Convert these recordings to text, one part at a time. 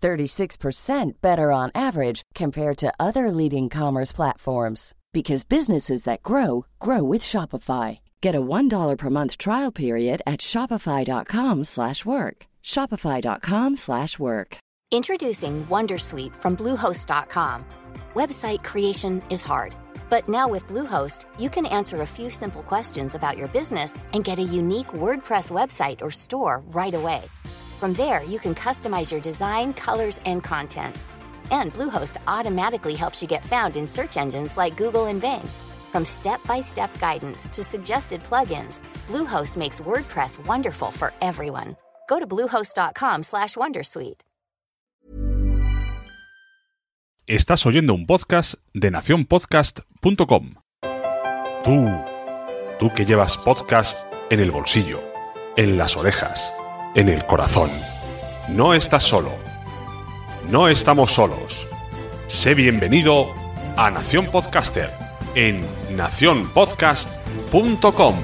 36% better on average compared to other leading commerce platforms because businesses that grow grow with Shopify. Get a $1 per month trial period at shopify.com/work. shopify.com/work. Introducing Wondersuite from Bluehost.com. Website creation is hard, but now with Bluehost, you can answer a few simple questions about your business and get a unique WordPress website or store right away. From there, you can customize your design, colors, and content. And Bluehost automatically helps you get found in search engines like Google and Bing. From step-by-step guidance to suggested plugins, Bluehost makes WordPress wonderful for everyone. Go to bluehost.com/wondersuite. Estás oyendo un podcast de nacionpodcast.com. Tú, tú que llevas podcast en el bolsillo, en las orejas, en el corazón. No estás solo. No estamos solos. Sé bienvenido a Nación Podcaster en nacionpodcast.com.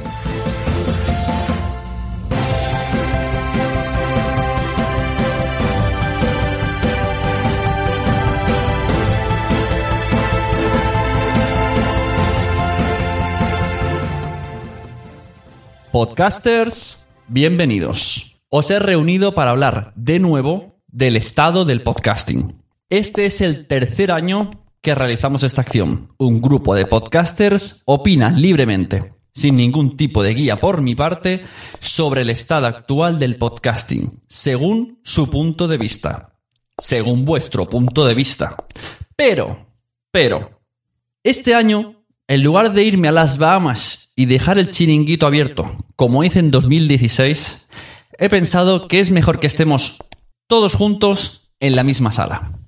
Podcasters, bienvenidos. Os he reunido para hablar de nuevo del estado del podcasting. Este es el tercer año que realizamos esta acción. Un grupo de podcasters opina libremente, sin ningún tipo de guía por mi parte, sobre el estado actual del podcasting, según su punto de vista. Según vuestro punto de vista. Pero, pero, este año, en lugar de irme a las Bahamas y dejar el chiringuito abierto, como hice en 2016, he pensado que es mejor que estemos todos juntos en la misma sala.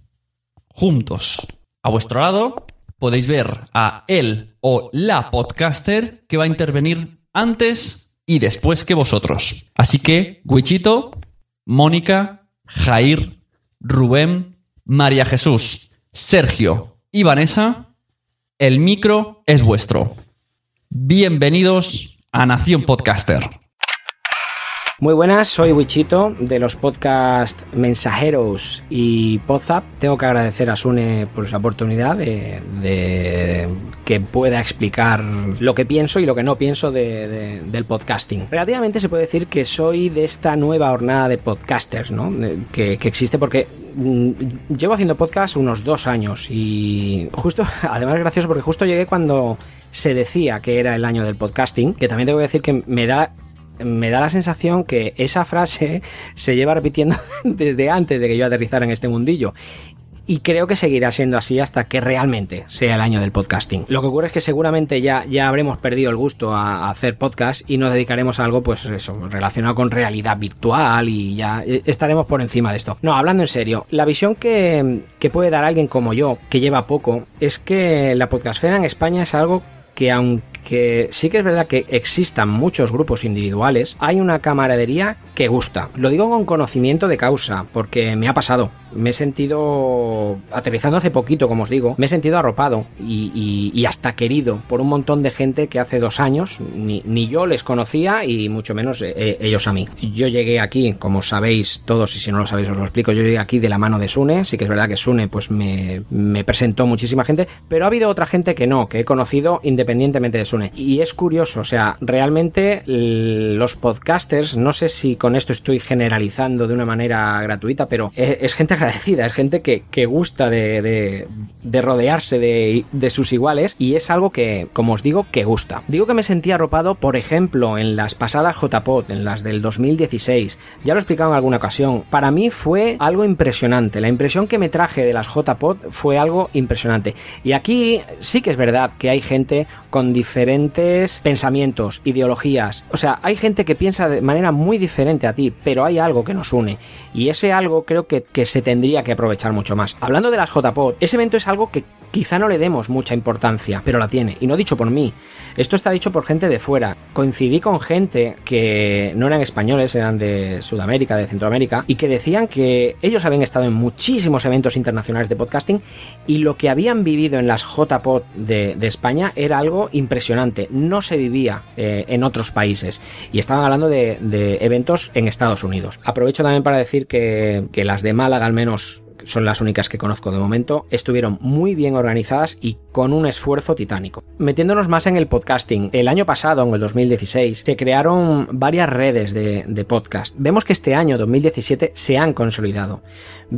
Juntos. A vuestro lado podéis ver a él o la podcaster que va a intervenir antes y después que vosotros. Así que, Wichito, Mónica, Jair, Rubén, María Jesús, Sergio y Vanessa, el micro es vuestro. Bienvenidos a Nación Podcaster. Muy buenas, soy Wichito de los podcast Mensajeros y Podzap. Tengo que agradecer a Sune por la oportunidad de, que pueda explicar lo que pienso y lo que no pienso de- de- del podcasting. Relativamente se puede decir que soy de esta nueva hornada de podcasters ¿no? De- que, que existe porque mm, llevo haciendo podcast unos dos años y justo, además es gracioso porque justo llegué cuando se decía que era el año del podcasting, que también tengo que decir que me da me da la sensación que esa frase se lleva repitiendo desde antes de que yo aterrizara en este mundillo. Y creo que seguirá siendo así hasta que realmente sea el año del podcasting. Lo que ocurre es que seguramente ya, ya habremos perdido el gusto a, hacer podcast y nos dedicaremos a algo, pues relacionado con realidad virtual y ya eh, estaremos por encima de esto. No, hablando en serio, la visión que, que puede dar alguien como yo, que lleva poco, es que la podcastfera en España es algo que aunque sí que es verdad que existan muchos grupos individuales, hay una camaradería que gusta. Lo digo con conocimiento de causa, porque me ha pasado. Me he sentido, aterrizando hace poquito, como os digo, me he sentido arropado y, hasta querido por un montón de gente que hace dos años ni, ni yo les conocía y mucho menos eh, ellos a mí. Yo llegué aquí, como sabéis todos, y si no lo sabéis os lo explico, yo llegué aquí de la mano de Sune, sí que es verdad que Sune pues me, me presentó muchísima gente, pero ha habido otra gente que no, que he conocido independientemente de Sune. Y es curioso, o sea, realmente los podcasters, no sé si con esto estoy generalizando de una manera gratuita, pero es, gente agradecida, es gente que, gusta de, rodearse de, de, sus iguales y es algo que, como os digo, que gusta. Digo que me sentía arropado, por ejemplo, en las pasadas JPOT, en las del 2016. Ya lo he explicado en alguna ocasión. Para mí fue algo impresionante. La impresión que me traje de las JPOT fue algo impresionante. Y aquí sí que es verdad que hay gente con diferentes pensamientos, ideologías. O sea, hay gente que piensa de manera muy diferente a ti, pero hay algo que nos une. Y ese algo creo que, que se tendría que aprovechar mucho más. Hablando de las JPOD, ese evento es algo que quizá no le demos mucha importancia, pero la tiene. Y no dicho por mí. Esto está dicho por gente de fuera. Coincidí con gente que no eran españoles, eran de Sudamérica, de Centroamérica, y que decían que ellos habían estado en muchísimos eventos internacionales de podcasting y lo que habían vivido en las JPod de, de España era algo impresionante. No se vivía eh, en otros países. Y estaban hablando de, eventos en Estados Unidos. Aprovecho también para decir que, que las de Málaga al menos son las únicas que conozco de momento, estuvieron muy bien organizadas y con un esfuerzo titánico. Metiéndonos más en el podcasting, el año pasado, en el 2016, se crearon varias redes de, de podcast. Vemos que este año, 2017, se han consolidado,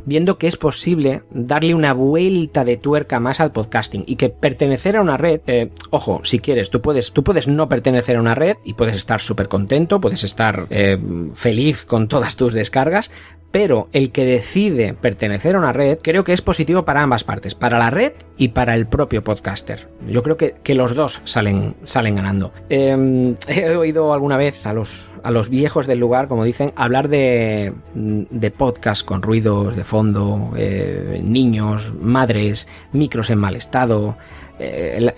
viendo que es posible darle una vuelta de tuerca más al podcasting y que pertenecer a una red, eh, ojo, si quieres, tú puedes, tú puedes no pertenecer a una red y puedes estar súper contento, puedes estar eh, feliz con todas tus descargas, pero el que decide pertenecer a una red creo que es positivo para ambas partes, para la red y para el propio podcaster. Yo creo que, los dos salen, salen ganando. Em, he oído alguna vez a los, a los viejos del lugar, como dicen, hablar de, de podcast con ruidos de fondo, eh, niños, madres, micros en mal estado. Eh,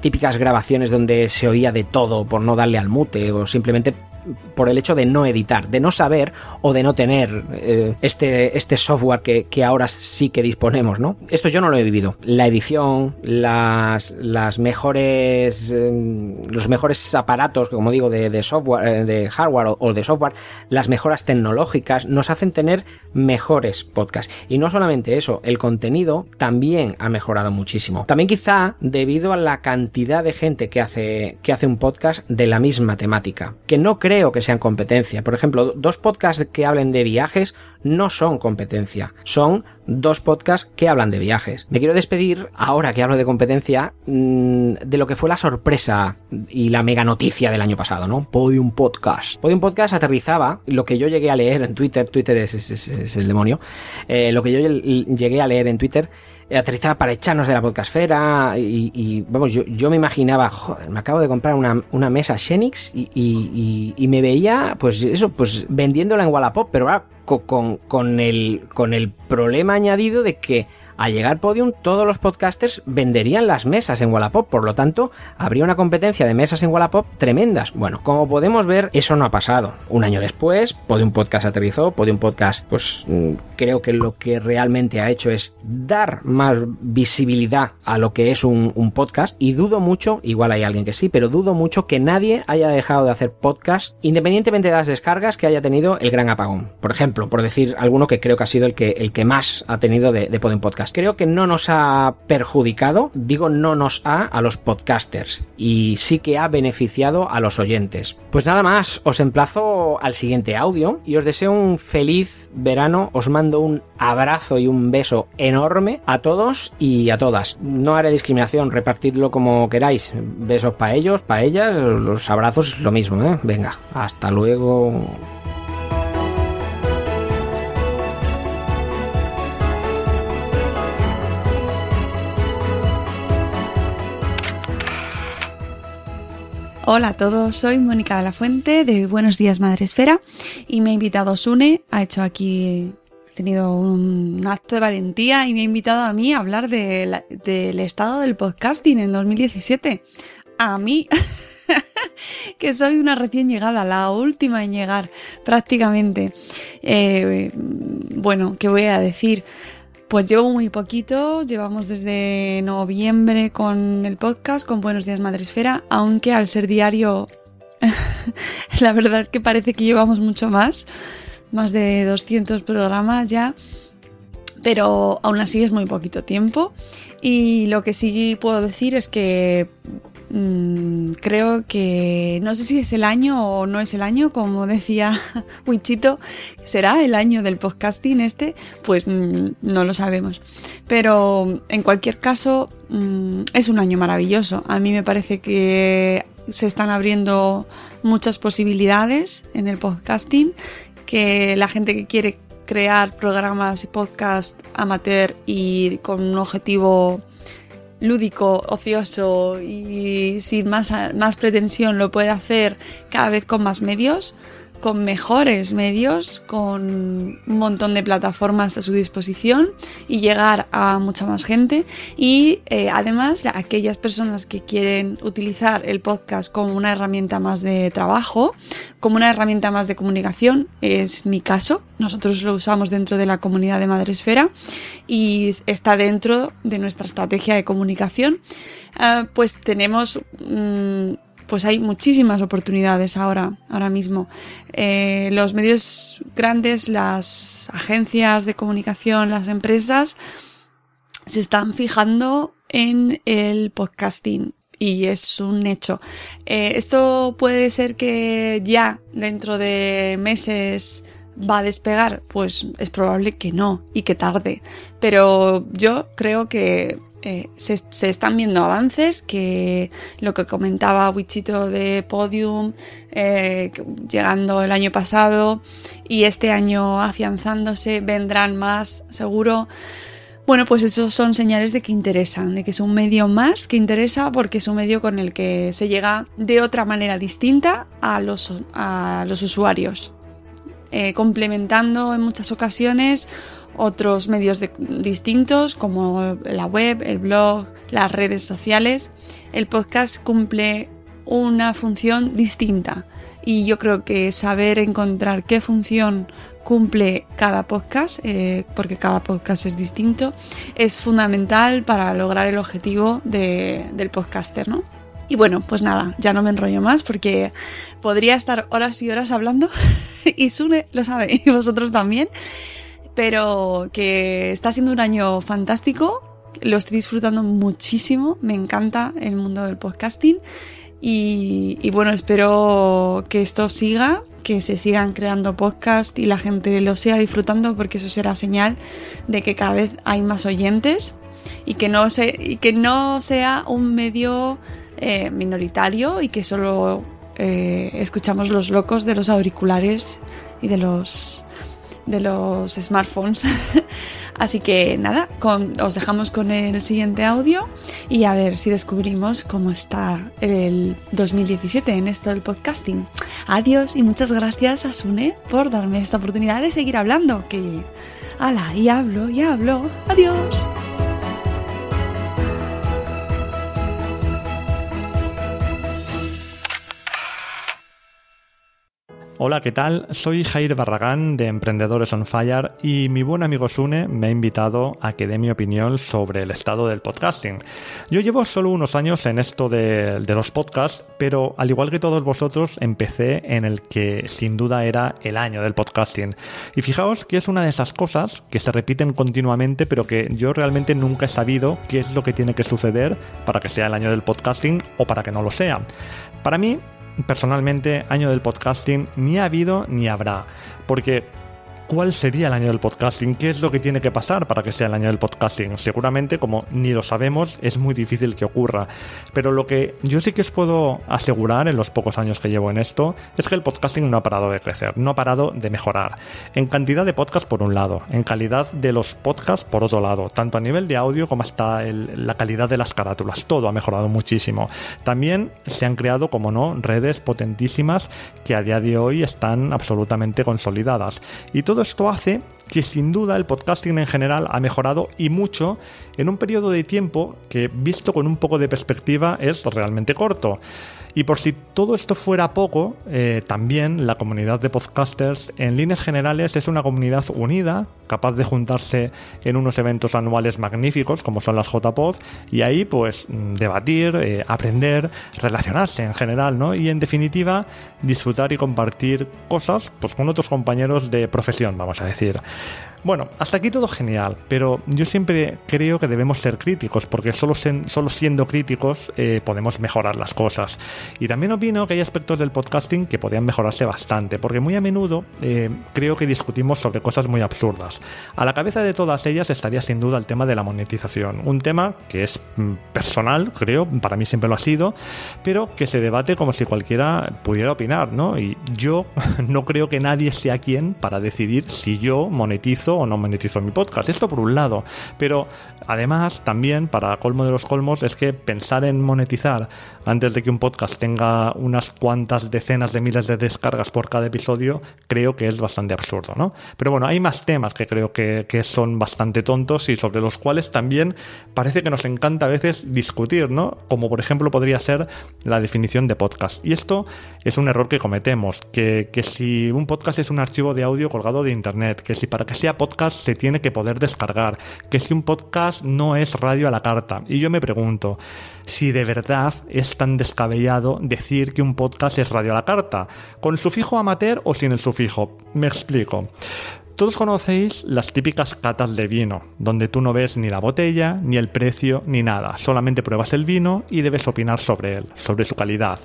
típicas grabaciones donde se oía de todo por no darle al mute o simplemente por el hecho de no editar, de no saber o de no tener eh, este, este software que, ahora sí que disponemos, ¿no? Esto yo no lo he vivido. La edición, las, las mejores, em, los mejores aparatos, como digo, de, software, eh, de hardware o, de software, las mejoras tecnológicas nos hacen tener mejores podcasts. Y no solamente eso, el contenido también ha mejorado muchísimo. También quizá debido a la cantidad de gente que hace, que hace un podcast de la misma temática, que no creo que sean competencia. Por ejemplo, dos podcasts que hablen de viajes no son competencia, son dos podcasts que hablan de viajes. Me quiero despedir, ahora que hablo de competencia, mm, de lo que fue la sorpresa y la mega noticia del año pasado, ¿no? Podium Podcast. Podium Podcast aterrizaba lo que yo llegué a leer en Twitter, Twitter es, el demonio, eh, lo que yo llegué a leer en Twitter aterrizaba para echarnos de la podcastfera y, vamos, yo, yo, me imaginaba, joder, me acabo de comprar una, una mesa Xenix y, y, me veía, pues eso, pues vendiéndola en Wallapop, pero ahora con, con, el, con el problema añadido de que al llegar Podium, todos los podcasters venderían las mesas en Wallapop, por lo tanto, habría una competencia de mesas en Wallapop tremendas. Bueno, como podemos ver, eso no ha pasado. Un año después, Podium Podcast aterrizó, Podium Podcast, pues mm, creo que lo que realmente ha hecho es dar más visibilidad a lo que es un, podcast y dudo mucho, igual hay alguien que sí, pero dudo mucho que nadie haya dejado de hacer podcast independientemente de las descargas que haya tenido el gran apagón. Por ejemplo, por decir alguno que creo que ha sido el que, el que más ha tenido de, de Podium Podcast creo que no nos ha perjudicado, digo no nos ha a los podcasters y sí que ha beneficiado a los oyentes. Pues nada más, os emplazo al siguiente audio y os deseo un feliz verano, os mando un abrazo y un beso enorme a todos y a todas. No haré discriminación, repartidlo como queráis. Besos para ellos, para ellas, los abrazos lo mismo, ¿eh? Venga, hasta luego. Hola a todos, soy Mónica de la Fuente de Buenos Días Madre Esfera y me ha invitado Sune, ha hecho aquí, ha tenido un acto de valentía y me ha invitado a mí a hablar del estado del podcasting en 2017. A mí, que soy una recién llegada, la última en llegar prácticamente. Eh, bueno, ¿qué voy a decir? Pues llevo muy poquito, llevamos desde noviembre con el podcast, con Buenos Días Madresfera, aunque al ser diario, la verdad es que parece que llevamos mucho más, más de 200 programas ya, pero aún así es muy poquito tiempo. Y lo que sí puedo decir es que mm, creo que no sé si es el año o no es el año, como decía Wichito, será el año del podcasting este, pues mm, no lo sabemos. Pero en cualquier caso, mm, es un año maravilloso. A mí me parece que se están abriendo muchas posibilidades en el podcasting, que la gente que quiere crear programas y podcast amateur y con un objetivo lúdico, ocioso y sin más, más pretensión lo puede hacer cada vez con más medios con mejores medios, con un montón de plataformas a su disposición y llegar a mucha más gente. Y eh, además, aquellas personas que quieren utilizar el podcast como una herramienta más de trabajo, como una herramienta más de comunicación, es mi caso. Nosotros lo usamos dentro de la comunidad de Madresfera y está dentro de nuestra estrategia de comunicación. Ah, pues tenemos... Mm, pues hay muchísimas oportunidades ahora, ahora mismo. Eh, los medios grandes, las agencias de comunicación, las empresas, se están fijando en el podcasting y es un hecho. Eh, esto puede ser que ya dentro de meses va a despegar, pues es probable que no y que tarde. Pero yo creo que eh, se, están viendo avances, que lo que comentaba Wichito de Podium, eh, llegando el año pasado y este año afianzándose, vendrán más seguro. Bueno, pues esos son señales de que interesan, de que es un medio más que interesa porque es un medio con el que se llega de otra manera distinta a los, a los usuarios, eh, complementando en muchas ocasiones otros medios distintos como la web, el blog, las redes sociales, el podcast cumple una función distinta. Y yo creo que saber encontrar qué función cumple cada podcast, eh, porque cada podcast es distinto, es fundamental para lograr el objetivo del podcaster, ¿no? Y bueno, pues nada, ya no me enrollo más porque podría estar horas y horas hablando y Sune lo sabe y vosotros también pero que está siendo un año fantástico, lo estoy disfrutando muchísimo, me encanta el mundo del podcasting. Y, bueno, espero que esto siga, que se sigan creando podcasts y la gente lo siga disfrutando porque eso será señal de que cada vez hay más oyentes y que no, y que no sea un medio eh, minoritario y que solo eh, escuchamos los locos de los auriculares y de los de los smartphones. Así que nada, os dejamos con el siguiente audio y a ver si descubrimos cómo está el 2017 en esto del podcasting. Adiós y muchas gracias a Sune por darme esta oportunidad de seguir hablando. Que, ala, y hablo, y hablo. Adiós. Hola, ¿qué tal? Soy Jair Barragán de Emprendedores on Fire y mi buen amigo Sune me ha invitado a que dé mi opinión sobre el estado del podcasting. Yo llevo solo unos años en esto de, los podcasts, pero al igual que todos vosotros, empecé en el que sin duda era el año del podcasting. Y fijaos que es una de esas cosas que se repiten continuamente, pero que yo realmente nunca he sabido qué es lo que tiene que suceder para que sea el año del podcasting o para que no lo sea. Para mí, personalmente, año del podcasting ni ha habido ni habrá. Porque ¿Cuál sería el año del podcasting? ¿Qué es lo que tiene que pasar para que sea el año del podcasting? Seguramente, como ni lo sabemos, es muy difícil que ocurra. Pero lo que yo sí que os puedo asegurar en los pocos años que llevo en esto es que el podcasting no ha parado de crecer, no ha parado de mejorar. En cantidad de podcasts por un lado, en calidad de los podcasts por otro lado, tanto a nivel de audio como hasta la calidad de las carátulas, todo ha mejorado muchísimo. También se han creado, como no, redes potentísimas que a día de hoy están absolutamente consolidadas. Y todo esto hace que sin duda el podcasting en general ha mejorado y mucho en un periodo de tiempo que visto con un poco de perspectiva es realmente corto. Y por si todo esto fuera poco, eh, también la comunidad de podcasters en líneas generales es una comunidad unida, capaz de juntarse en unos eventos anuales magníficos como son las JPod y ahí pues mm, debatir, eh, aprender, relacionarse en general, ¿no? Y en definitiva disfrutar y compartir cosas pues con otros compañeros de profesión, vamos a decir. Bueno, hasta aquí todo genial, pero yo siempre creo que debemos ser críticos, porque solo, solo siendo críticos eh, podemos mejorar las cosas. Y también opino que hay aspectos del podcasting que podrían mejorarse bastante, porque muy a menudo eh, creo que discutimos sobre cosas muy absurdas. A la cabeza de todas ellas estaría sin duda el tema de la monetización, un tema que es mm, personal, creo, para mí siempre lo ha sido, pero que se debate como si cualquiera pudiera opinar, ¿no? Y yo no creo que nadie sea quien para decidir si yo monetizo o no monetizo mi podcast. Esto por un lado. Pero además, también, para colmo de los colmos, es que pensar en monetizar antes de que un podcast tenga unas cuantas decenas de miles de descargas por cada episodio, creo que es bastante absurdo, ¿no? Pero bueno, hay más temas que creo que, que son bastante tontos y sobre los cuales también parece que nos encanta a veces discutir, ¿no? Como por ejemplo podría ser la definición de podcast. Y esto es un error que cometemos, que, que si un podcast es un archivo de audio colgado de internet, que si para que sea podcast se tiene que poder descargar, que si un podcast no es radio a la carta. Y yo me pregunto, si de verdad es tan descabellado decir que un podcast es radio a la carta, con sufijo amateur o sin el sufijo. Me explico. Todos conocéis las típicas catas de vino, donde tú no ves ni la botella, ni el precio, ni nada, solamente pruebas el vino y debes opinar sobre él, sobre su calidad.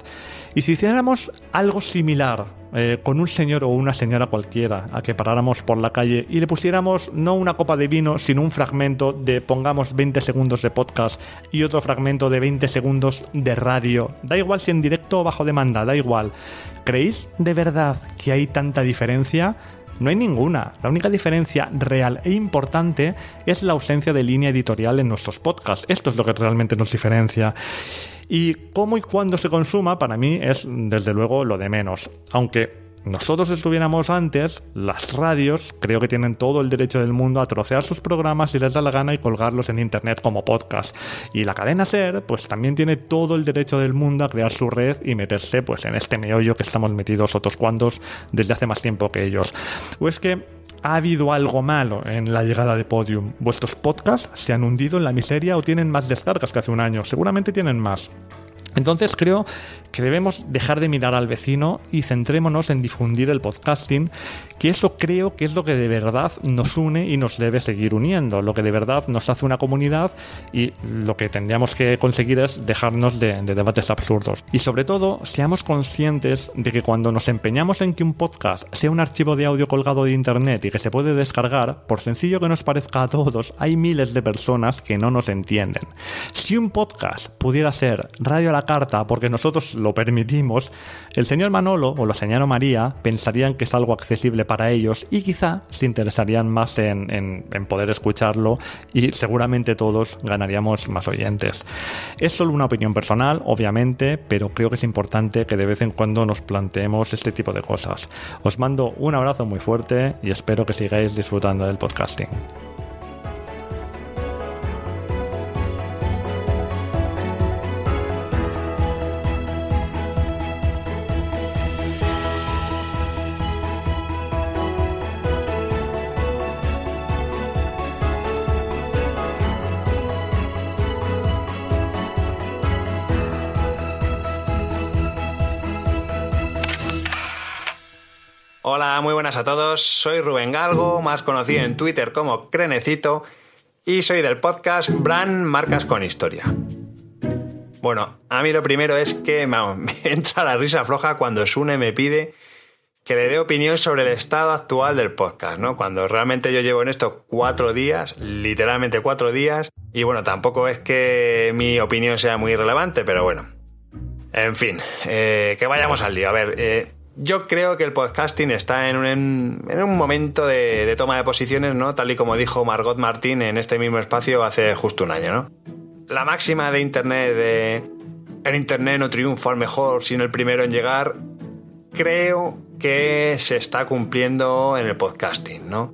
Y si hiciéramos algo similar eh, con un señor o una señora cualquiera a que paráramos por la calle y le pusiéramos no una copa de vino, sino un fragmento de, pongamos, 20 segundos de podcast y otro fragmento de 20 segundos de radio, da igual si en directo o bajo demanda, da igual. ¿Creéis de verdad que hay tanta diferencia? No hay ninguna. La única diferencia real e importante es la ausencia de línea editorial en nuestros podcasts. Esto es lo que realmente nos diferencia. Y cómo y cuándo se consuma, para mí, es desde luego lo de menos. Aunque nosotros estuviéramos antes, las radios creo que tienen todo el derecho del mundo a trocear sus programas si les da la gana y colgarlos en internet como podcast. Y la cadena SER, pues también tiene todo el derecho del mundo a crear su red y meterse pues en este meollo que estamos metidos otros cuantos desde hace más tiempo que ellos. O es que ha habido algo malo en la llegada de Podium. Vuestros podcasts se han hundido en la miseria o tienen más descargas que hace un año. Seguramente tienen más. Entonces creo que debemos dejar de mirar al vecino y centrémonos en difundir el podcasting, que eso creo que es lo que de verdad nos une y nos debe seguir uniendo, lo que de verdad nos hace una comunidad y lo que tendríamos que conseguir es dejarnos de, debates absurdos. Y sobre todo, seamos conscientes de que cuando nos empeñamos en que un podcast sea un archivo de audio colgado de internet y que se puede descargar, por sencillo que nos parezca a todos, hay miles de personas que no nos entienden. Si un podcast pudiera ser radio a la carta porque nosotros lo permitimos, el señor Manolo o la señora María pensarían que es algo accesible para ellos y quizá se interesarían más en, poder escucharlo y seguramente todos ganaríamos más oyentes. Es solo una opinión personal, obviamente, pero creo que es importante que de vez en cuando nos planteemos este tipo de cosas. Os mando un abrazo muy fuerte y espero que sigáis disfrutando del podcasting. Soy Rubén Galgo, más conocido en Twitter como Crenecito, y soy del podcast Brand Marcas con Historia. Bueno, a mí lo primero es que me entra la risa floja cuando Sune me pide que le dé opinión sobre el estado actual del podcast, ¿no? Cuando realmente yo llevo en esto cuatro días, literalmente cuatro días, y bueno, tampoco es que mi opinión sea muy relevante, pero bueno. En fin, eh, que vayamos al lío. A ver, eh, yo creo que el podcasting está en un, en un momento de, toma de posiciones, ¿no? Tal y como dijo Margot Martín en este mismo espacio hace justo un año, ¿no? La máxima de Internet de el Internet no triunfa al mejor, sino el primero en llegar, creo que se está cumpliendo en el podcasting, ¿no?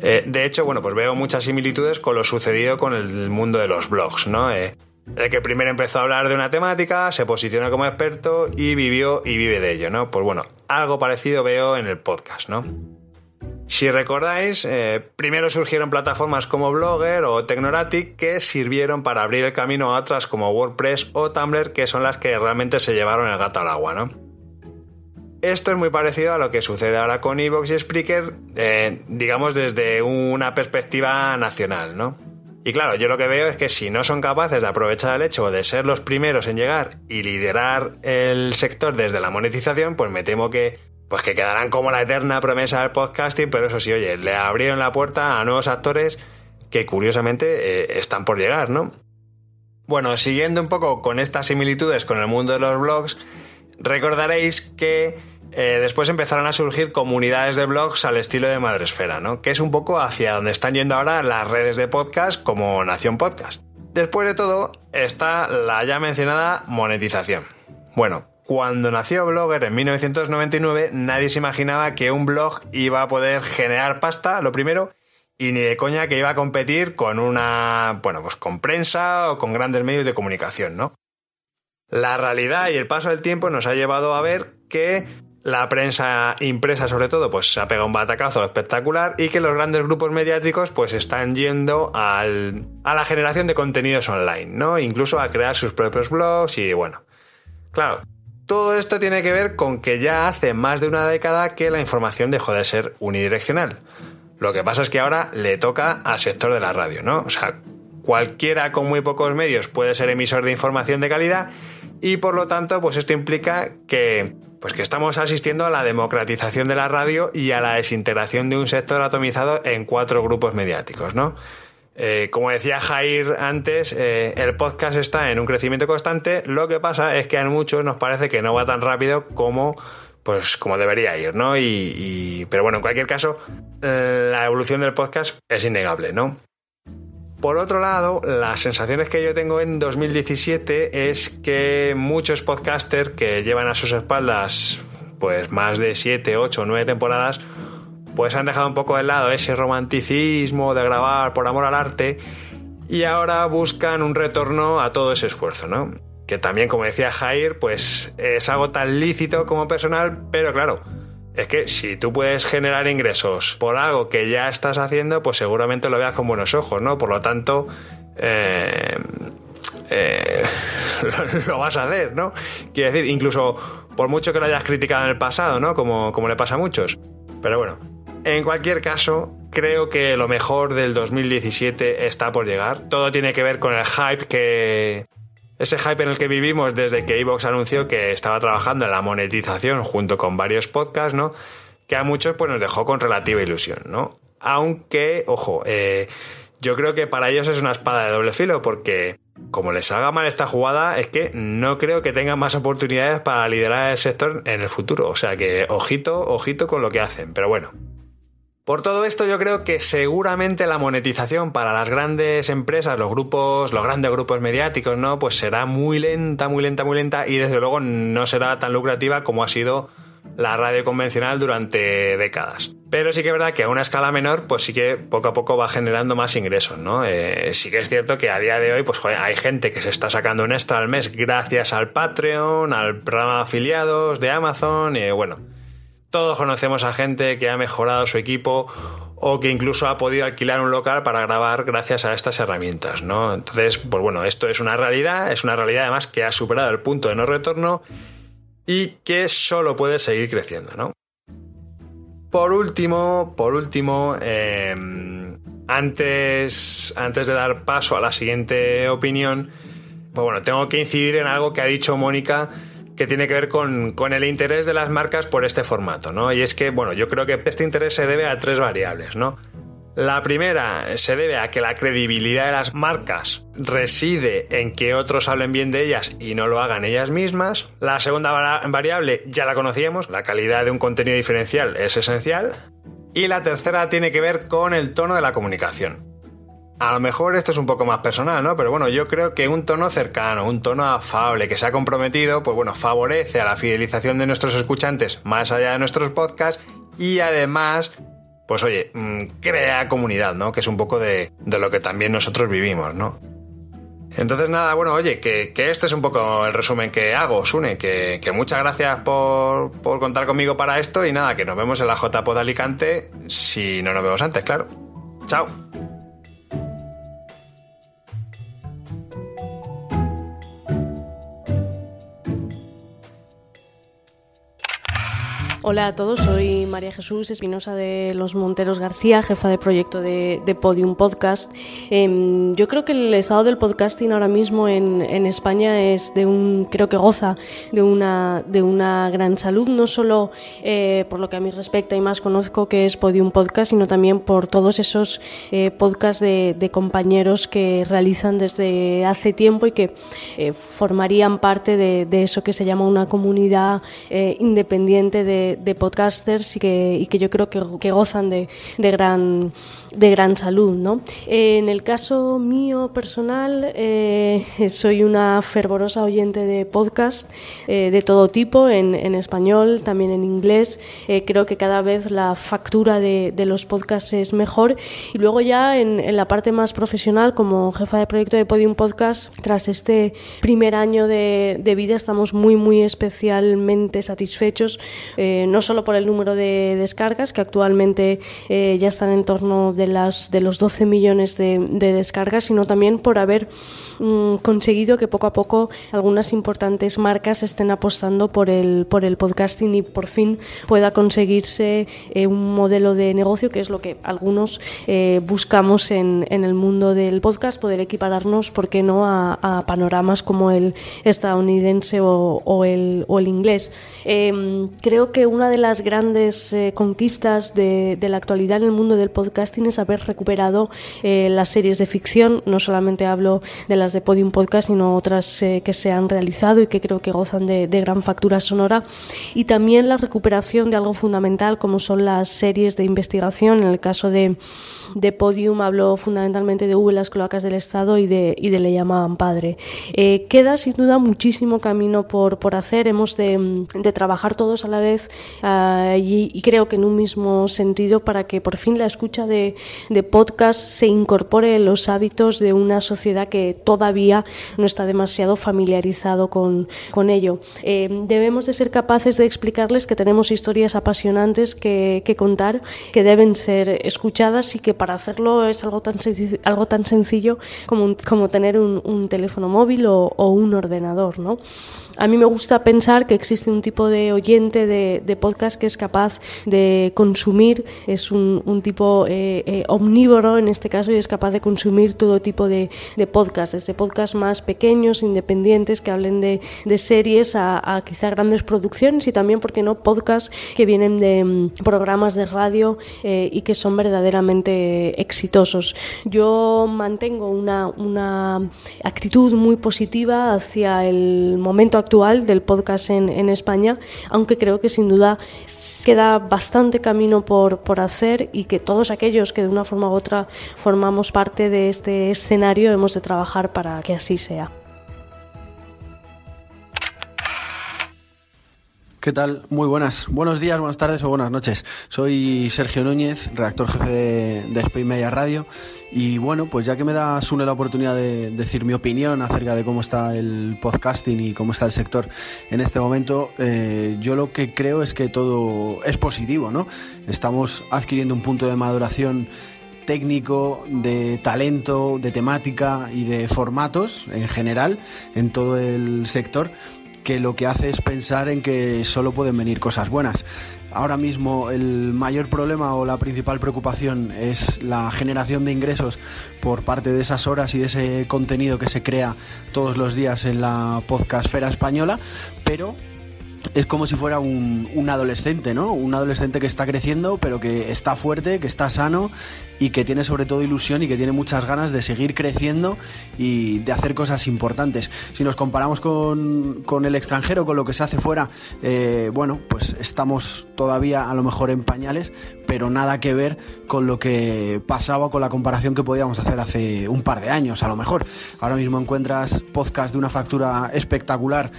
Eh, de hecho, bueno, pues veo muchas similitudes con lo sucedido con el mundo de los blogs, ¿no? Eh, el que primero empezó a hablar de una temática, se posiciona como experto y vivió y vive de ello, ¿no? Pues bueno, algo parecido veo en el podcast, ¿no? Si recordáis, eh, primero surgieron plataformas como Blogger o Technoratic que sirvieron para abrir el camino a otras como WordPress o Tumblr que son las que realmente se llevaron el gato al agua, ¿no? Esto es muy parecido a lo que sucede ahora con Evox y Spreaker, eh, digamos desde una perspectiva nacional, ¿no? Y claro, yo lo que veo es que si no son capaces de aprovechar el hecho de ser los primeros en llegar y liderar el sector desde la monetización, pues me temo que pues que quedarán como la eterna promesa del podcasting, pero eso sí, oye, le abrieron la puerta a nuevos actores que curiosamente eh, están por llegar, ¿no? Bueno, siguiendo un poco con estas similitudes con el mundo de los blogs, recordaréis que eh, después empezaron a surgir comunidades de blogs al estilo de Madresfera, ¿no? Que es un poco hacia donde están yendo ahora las redes de podcast como Nación Podcast. Después de todo está la ya mencionada monetización. Bueno, cuando nació Blogger en 1999 nadie se imaginaba que un blog iba a poder generar pasta, lo primero, y ni de coña que iba a competir con una, bueno, pues con prensa o con grandes medios de comunicación, ¿no? La realidad y el paso del tiempo nos ha llevado a ver que la prensa impresa sobre todo pues se ha pegado un batacazo espectacular y que los grandes grupos mediáticos pues están yendo al, a la generación de contenidos online, ¿no? Incluso a crear sus propios blogs y bueno. Claro, todo esto tiene que ver con que ya hace más de una década que la información dejó de ser unidireccional. Lo que pasa es que ahora le toca al sector de la radio, ¿no? O sea, cualquiera con muy pocos medios puede ser emisor de información de calidad y por lo tanto, pues esto implica que pues que estamos asistiendo a la democratización de la radio y a la desintegración de un sector atomizado en cuatro grupos mediáticos, ¿no? Eh, como decía Jair antes, eh, el podcast está en un crecimiento constante. Lo que pasa es que a muchos nos parece que no va tan rápido como, pues, como debería ir, ¿no? Y, pero bueno, en cualquier caso, la evolución del podcast es innegable, ¿no? Por otro lado, las sensaciones que yo tengo en 2017 es que muchos podcasters que llevan a sus espaldas pues más de 7, 8, 9 temporadas, pues han dejado un poco de lado ese romanticismo de grabar por amor al arte y ahora buscan un retorno a todo ese esfuerzo, ¿no? Que también, como decía Jair, pues es algo tan lícito como personal, pero claro, es que si tú puedes generar ingresos por algo que ya estás haciendo, pues seguramente lo veas con buenos ojos, ¿no? Por lo tanto, eh, eh, lo, vas a hacer, ¿no? Quiero decir, incluso por mucho que lo hayas criticado en el pasado, ¿no? Como, como le pasa a muchos. Pero bueno, en cualquier caso, creo que lo mejor del 2017 está por llegar. Todo tiene que ver con el hype que, ese hype en el que vivimos desde que Evox anunció que estaba trabajando en la monetización junto con varios podcasts, ¿no? Que a muchos pues nos dejó con relativa ilusión, ¿no? Aunque, ojo, eh, yo creo que para ellos es una espada de doble filo porque como les haga mal esta jugada es que no creo que tengan más oportunidades para liderar el sector en el futuro. O sea que ojito, ojito con lo que hacen. Pero bueno, por todo esto yo creo que seguramente la monetización para las grandes empresas, los grupos, los grandes grupos mediáticos, ¿no? Pues será muy lenta, muy lenta, muy lenta y desde luego no será tan lucrativa como ha sido la radio convencional durante décadas. Pero sí que es verdad que a una escala menor, pues sí que poco a poco va generando más ingresos, ¿no? Eh, sí que es cierto que a día de hoy, pues hay gente que se está sacando un extra al mes gracias al Patreon, al programa de afiliados de Amazon, y bueno todos conocemos a gente que ha mejorado su equipo o que incluso ha podido alquilar un local para grabar gracias a estas herramientas, ¿no? Entonces, pues bueno, esto es una realidad, es una realidad además que ha superado el punto de no retorno y que solo puede seguir creciendo, ¿no? Por último, por último, em, antes, antes de dar paso a la siguiente opinión, pues bueno, tengo que incidir en algo que ha dicho Mónica que tiene que ver con, el interés de las marcas por este formato, ¿no? Y es que, bueno, yo creo que este interés se debe a tres variables, ¿no? La primera se debe a que la credibilidad de las marcas reside en que otros hablen bien de ellas y no lo hagan ellas mismas. La segunda variable ya la conocíamos, la calidad de un contenido diferencial es esencial. Y la tercera tiene que ver con el tono de la comunicación. A lo mejor esto es un poco más personal, ¿no? Pero bueno, yo creo que un tono cercano, un tono afable, que se ha comprometido, pues bueno, favorece a la fidelización de nuestros escuchantes más allá de nuestros podcasts y además, pues oye, mm, crea comunidad, ¿no? Que es un poco de, lo que también nosotros vivimos, ¿no? Entonces nada, bueno, oye, que, este es un poco el resumen que hago, Sune, que, que muchas gracias por, por, contar conmigo para esto y nada, que nos vemos en la JPod Alicante si no nos vemos antes, claro. Chao. Hola a todos, soy María Jesús Espinosa de Los Monteros García, jefa de proyecto de, Podium Podcast. Em, yo creo que el estado del podcasting ahora mismo en, España es de un, creo que goza de una, de una gran salud, no solo eh, por lo que a mí respecta y más conozco que es Podium Podcast, sino también por todos esos eh, podcasts de, compañeros que realizan desde hace tiempo y que eh, formarían parte de, de, eso que se llama una comunidad independiente de de, podcasters y que, y que, yo creo que, que gozan de, de, gran, de gran salud. ¿no? En el caso mío personal, eh, soy una fervorosa oyente de podcast eh, de todo tipo, en, en, español, también en inglés. Eh, creo que cada vez la factura de, de, los podcasts es mejor. Y luego ya en, en, la parte más profesional, como jefa de proyecto de Podium Podcast, tras este primer año de, de vida, estamos muy, muy especialmente satisfechos. No solo por el número de descargas, que actualmente eh, ya están en torno de, las, de los 12 millones de, descargas, sino también por haber mm, conseguido que poco a poco algunas importantes marcas estén apostando por el, por el podcasting y por fin pueda conseguirse eh, un modelo de negocio que es lo que algunos buscamos en, en, el mundo del podcast, poder equipararnos, ¿por qué no?, a, panoramas como el estadounidense o, o, el, o el inglés. Em, creo que una de las grandes eh, conquistas de, la actualidad en el mundo del podcasting es haber recuperado eh, las series de ficción. No solamente hablo de las de Podium Podcast, sino otras eh, que se han realizado y que creo que gozan de, gran factura sonora. Y también la recuperación de algo fundamental como son las series de investigación. En el caso de, de Podium hablo fundamentalmente de V, las cloacas del Estado y de, y de Le llamaban padre. queda sin duda muchísimo camino por, por hacer. Hemos de, de trabajar todos a la vez Ah, y, creo que en un mismo sentido para que por fin la escucha de, de, podcast se incorpore en los hábitos de una sociedad que todavía no está demasiado familiarizado con, con ello. Eh, debemos de ser capaces de explicarles que tenemos historias apasionantes que, que, contar, que deben ser escuchadas y que para hacerlo es algo tan, algo tan sencillo como, como tener un, teléfono móvil o, o un ordenador. ¿no? A mí me gusta pensar que existe un tipo de oyente de, podcast que es capaz de consumir, es un, tipo eh, eh, omnívoro en este caso y es capaz de consumir todo tipo de, de podcasts, desde podcasts más pequeños, independientes, que hablen de, series a, quizá grandes producciones y también, porque no?, podcasts que vienen de mm, programas de radio eh, y que son verdaderamente exitosos. Yo mantengo una, una actitud muy positiva hacia el momento actual del podcast en, España, aunque creo que sin duda queda bastante camino por, por hacer y que todos aquellos que de una forma u otra formamos parte de este escenario hemos de trabajar para que así sea. ¿Qué tal? Muy buenas. Buenos días, buenas tardes o buenas noches. Soy Sergio Núñez, redactor jefe de, de Spain Media Radio. Y bueno, pues ya que me da Sune la oportunidad de decir mi opinión acerca de cómo está el podcasting y cómo está el sector en este momento, eh, yo lo que creo es que todo es positivo, ¿no? Estamos adquiriendo un punto de maduración técnico, de talento, de temática y de formatos en general en todo el sector que lo que hace es pensar en que solo pueden venir cosas buenas. Ahora mismo el mayor problema o la principal preocupación es la generación de ingresos por parte de esas horas y de ese contenido que se crea todos los días en la podcastfera española, pero es como si fuera un, un, adolescente, ¿no? Un adolescente que está creciendo, pero que está fuerte, que está sano y que tiene sobre todo ilusión y que tiene muchas ganas de seguir creciendo y de hacer cosas importantes. Si nos comparamos con, con el extranjero, con lo que se hace fuera, eh, bueno, pues estamos todavía a lo mejor en pañales, pero nada que ver con lo que pasaba, con la comparación que podíamos hacer hace un par de años, a lo mejor. Ahora mismo encuentras podcast de una factura espectacular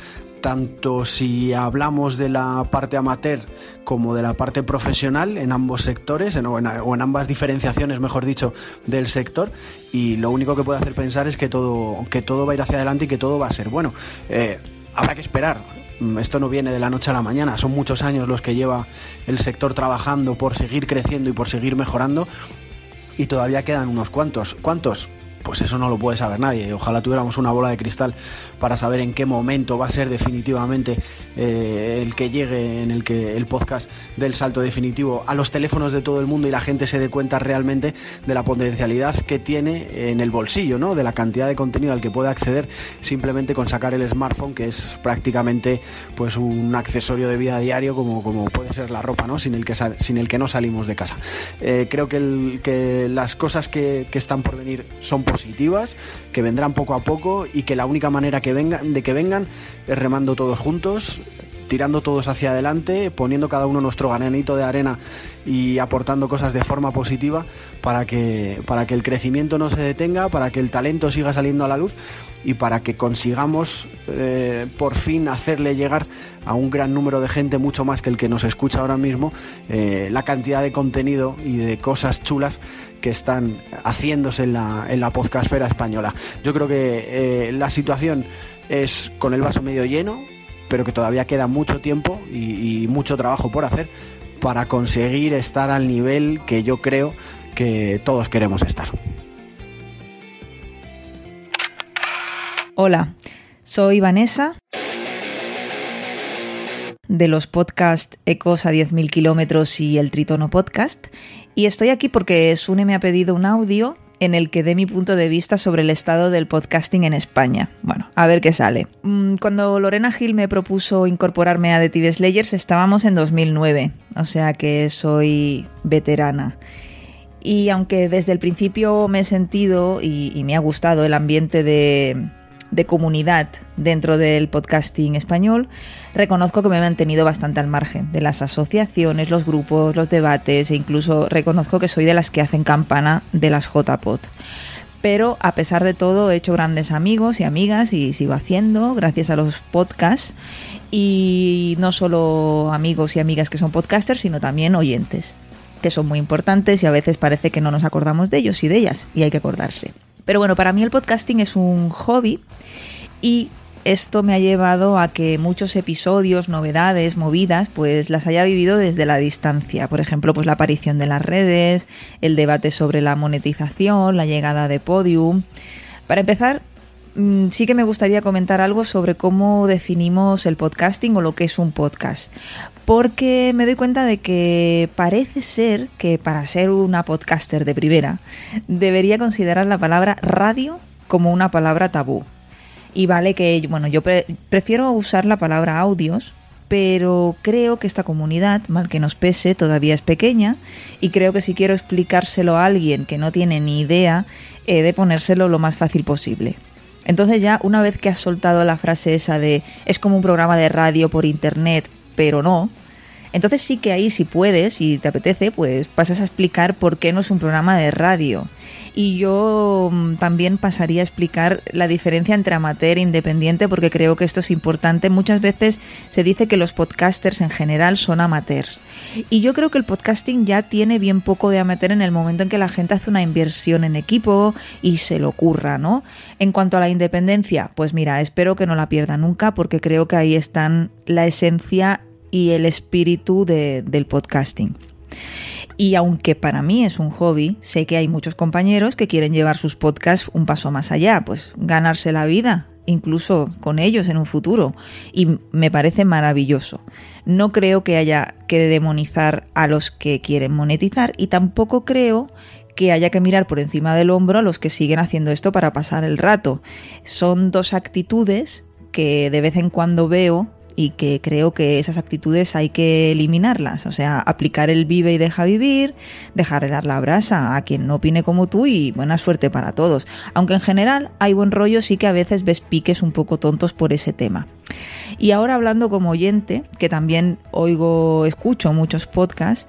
tanto si hablamos de la parte amateur como de la parte profesional en ambos sectores o, en, ambas diferenciaciones, mejor dicho, del sector. Y lo único que puede hacer pensar es que todo, que todo va a ir hacia adelante y que todo va a ser bueno. Eh, habrá que esperar. Esto no viene de la noche a la mañana, son muchos años los que lleva el sector trabajando por seguir creciendo y por seguir mejorando y todavía quedan unos cuantos. ¿Cuántos? Pues eso no lo puede saber nadie. Ojalá tuviéramos una bola de cristal para saber en qué momento va a ser definitivamente eh, el que llegue, en el que el podcast del salto definitivo a los teléfonos de todo el mundo y la gente se dé cuenta realmente de la potencialidad que tiene en el bolsillo, ¿no? De la cantidad de contenido al que puede acceder simplemente con sacar el smartphone, que es prácticamente pues un accesorio de vida diario como, como puede ser la ropa, ¿no? Sin el que, sin el que no salimos de casa. Eh, creo que las cosas que, que están por venir son positivas, que vendrán poco a poco y que la única manera que vengan, de que vengan es remando todos juntos, tirando todos hacia adelante, poniendo cada uno nuestro granito de arena y aportando cosas de forma positiva para que, para que el crecimiento no se detenga, para que el talento siga saliendo a la luz y para que consigamos eh, por fin hacerle llegar a un gran número de gente, mucho más que el que nos escucha ahora mismo, eh, la cantidad de contenido y de cosas chulas que están haciéndose en la, en la podcastfera española. Yo creo que eh, la situación es con el vaso medio lleno, pero que todavía queda mucho tiempo y, mucho trabajo por hacer para conseguir estar al nivel que yo creo que todos queremos estar. Hola, soy Vanessa de los podcasts Ecos a 10.000 kilómetros y el Tritono Podcast y estoy aquí porque Sune me ha pedido un audio en el que dé mi punto de vista sobre el estado del podcasting en España. Bueno, a ver qué sale. Mm, cuando Lorena Gil me propuso incorporarme a The TV Slayers estábamos en 2009, o sea que soy veterana. Y aunque desde el principio me he sentido y, y me ha gustado el ambiente de, de comunidad dentro del podcasting español, reconozco que me he mantenido bastante al margen de las asociaciones, los grupos, los debates e incluso reconozco que soy de las que hacen campana de las JPod. Pero a pesar de todo he hecho grandes amigos y amigas y sigo haciendo gracias a los podcasts y no solo amigos y amigas que son podcasters, sino también oyentes, que son muy importantes y a veces parece que no nos acordamos de ellos y de ellas y hay que acordarse. Pero bueno, para mí el podcasting es un hobby y esto me ha llevado a que muchos episodios, novedades, movidas, pues las haya vivido desde la distancia. Por ejemplo, pues la aparición de las redes, el debate sobre la monetización, la llegada de Podium. Para empezar, mm, sí que me gustaría comentar algo sobre cómo definimos el podcasting o lo que es un podcast. Porque me doy cuenta de que parece ser que para ser una podcaster de primera debería considerar la palabra radio como una palabra tabú. Y vale que, bueno, yo prefiero usar la palabra audios, pero creo que esta comunidad, mal que nos pese, todavía es pequeña y creo que si quiero explicárselo a alguien que no tiene ni idea, he de ponérselo lo más fácil posible. Entonces ya una vez que has soltado la frase esa de es como un programa de radio por internet, pero no, entonces sí que ahí si puedes, y te apetece, pues pasas a explicar por qué no es un programa de radio. Y yo mm, también pasaría a explicar la diferencia entre amateur e independiente porque creo que esto es importante. Muchas veces se dice que los podcasters en general son amateurs. Y yo creo que el podcasting ya tiene bien poco de amateur en el momento en que la gente hace una inversión en equipo y se lo ocurra, ¿no? En cuanto a la independencia, pues mira, espero que no la pierda nunca porque creo que ahí están la esencia y el espíritu del podcasting. Y aunque para mí es un hobby, sé que hay muchos compañeros que quieren llevar sus podcasts un paso más allá, pues ganarse la vida, incluso con ellos en un futuro. Y me parece maravilloso. No creo que haya que demonizar a los que quieren monetizar y tampoco creo que haya que mirar por encima del hombro a los que siguen haciendo esto para pasar el rato. Son dos actitudes que de vez en cuando veo y que creo que esas actitudes hay que eliminarlas, o sea, aplicar el vive y deja vivir, dejar de dar la brasa a quien no opine como tú y buena suerte para todos. Aunque en general hay buen rollo, sí que a veces ves piques un poco tontos por ese tema. Y ahora hablando como oyente, que también oigo, escucho muchos podcasts,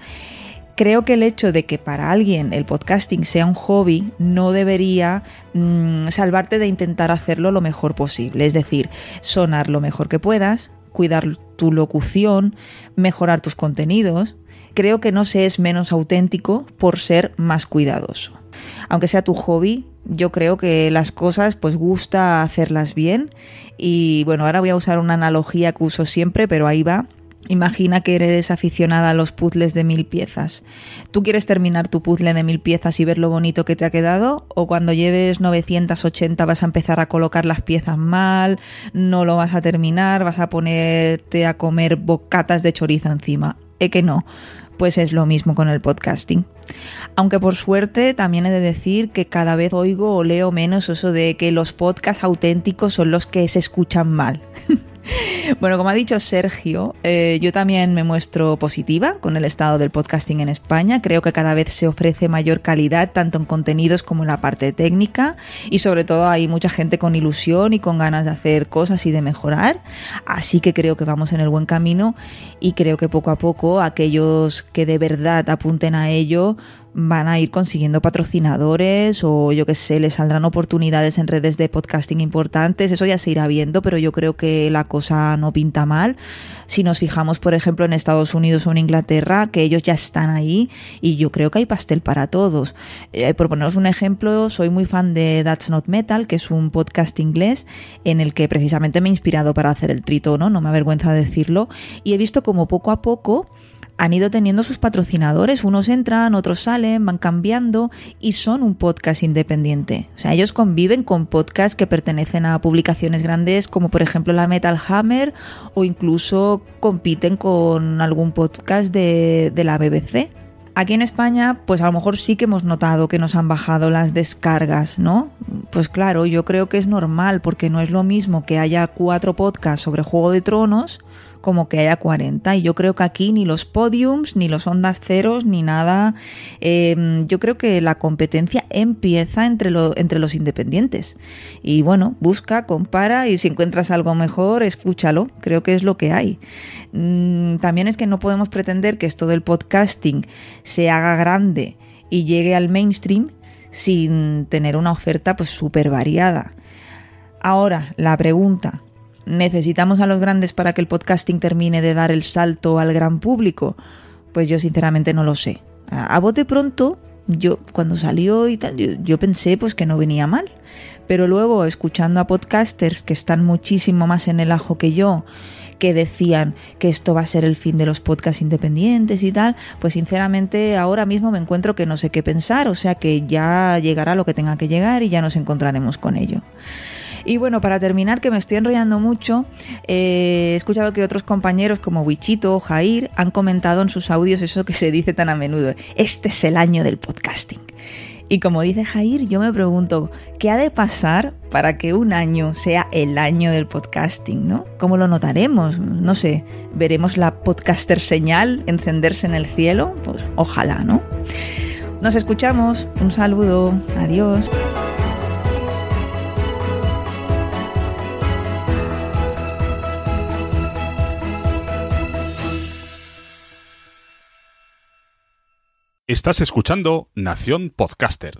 creo que el hecho de que para alguien el podcasting sea un hobby no debería mmm, salvarte de intentar hacerlo lo mejor posible. Es decir, sonar lo mejor que puedas, cuidar tu locución, mejorar tus contenidos. Creo que no se es menos auténtico por ser más cuidadoso. Aunque sea tu hobby, yo creo que las cosas pues gusta hacerlas bien y bueno, ahora voy a usar una analogía que uso siempre, pero ahí va. Imagina que eres aficionada a los puzzles de mil piezas. ¿Tú quieres terminar tu puzzle de mil piezas y ver lo bonito que te ha quedado? ¿O cuando lleves 980 vas a empezar a colocar las piezas mal, no lo vas a terminar, vas a ponerte a comer bocatas de chorizo encima? ¿Eh que no? Pues es lo mismo con el podcasting. Aunque por suerte también he de decir que cada vez oigo o leo menos eso de que los podcasts auténticos son los que se escuchan mal. Bueno, como ha dicho Sergio, eh, yo también me muestro positiva con el estado del podcasting en España. Creo que cada vez se ofrece mayor calidad tanto en contenidos como en la parte técnica y sobre todo hay mucha gente con ilusión y con ganas de hacer cosas y de mejorar. Así que creo que vamos en el buen camino y creo que poco a poco aquellos que de verdad apunten a ello van a ir consiguiendo patrocinadores o yo que sé, les saldrán oportunidades en redes de podcasting importantes, eso ya se irá viendo, pero yo creo que la cosa no pinta mal. Si nos fijamos, por ejemplo, en Estados Unidos o en Inglaterra, que ellos ya están ahí y yo creo que hay pastel para todos. Eh, por poneros un ejemplo, soy muy fan de That's Not Metal, que es un podcast inglés en el que precisamente me he inspirado para hacer el tritono, no me avergüenza decirlo, y he visto como poco a poco han ido teniendo sus patrocinadores, unos entran, otros salen, van cambiando y son un podcast independiente. O sea, ellos conviven con podcasts que pertenecen a publicaciones grandes como por ejemplo la Metal Hammer o incluso compiten con algún podcast de, de la BBC. Aquí en España, pues a lo mejor sí que hemos notado que nos han bajado las descargas, ¿no? Pues claro, yo creo que es normal porque no es lo mismo que haya cuatro podcasts sobre Juego de Tronos como que haya 40. Y yo creo que aquí ni los podiums, ni los ondas ceros, ni nada. Em, yo creo que la competencia empieza entre, entre los independientes. Y bueno, busca, compara y si encuentras algo mejor, escúchalo. Creo que es lo que hay. Mm, también es que no podemos pretender que esto del podcasting se haga grande y llegue al mainstream sin tener una oferta pues súper variada. Ahora, la pregunta, ¿Necesitamos a los grandes para que el podcasting termine de dar el salto al gran público? Pues yo sinceramente no lo sé. A, bote pronto, yo cuando salió y tal, yo, pensé pues que no venía mal. Pero luego, escuchando a podcasters que están muchísimo más en el ajo que yo, que decían que esto va a ser el fin de los podcasts independientes y tal, pues sinceramente ahora mismo me encuentro que no sé qué pensar, o sea que ya llegará lo que tenga que llegar y ya nos encontraremos con ello. Y bueno, para terminar, que me estoy enrollando mucho, eh, he escuchado que otros compañeros como Wichito o Jair han comentado en sus audios eso que se dice tan a menudo, este es el año del podcasting. Y como dice Jair, yo me pregunto, ¿qué ha de pasar para que un año sea el año del podcasting, no? ¿Cómo lo notaremos? No sé, ¿veremos la podcaster señal encenderse en el cielo? Pues ojalá, ¿no? Nos escuchamos, un saludo, adiós. Estás escuchando Nación Podcaster.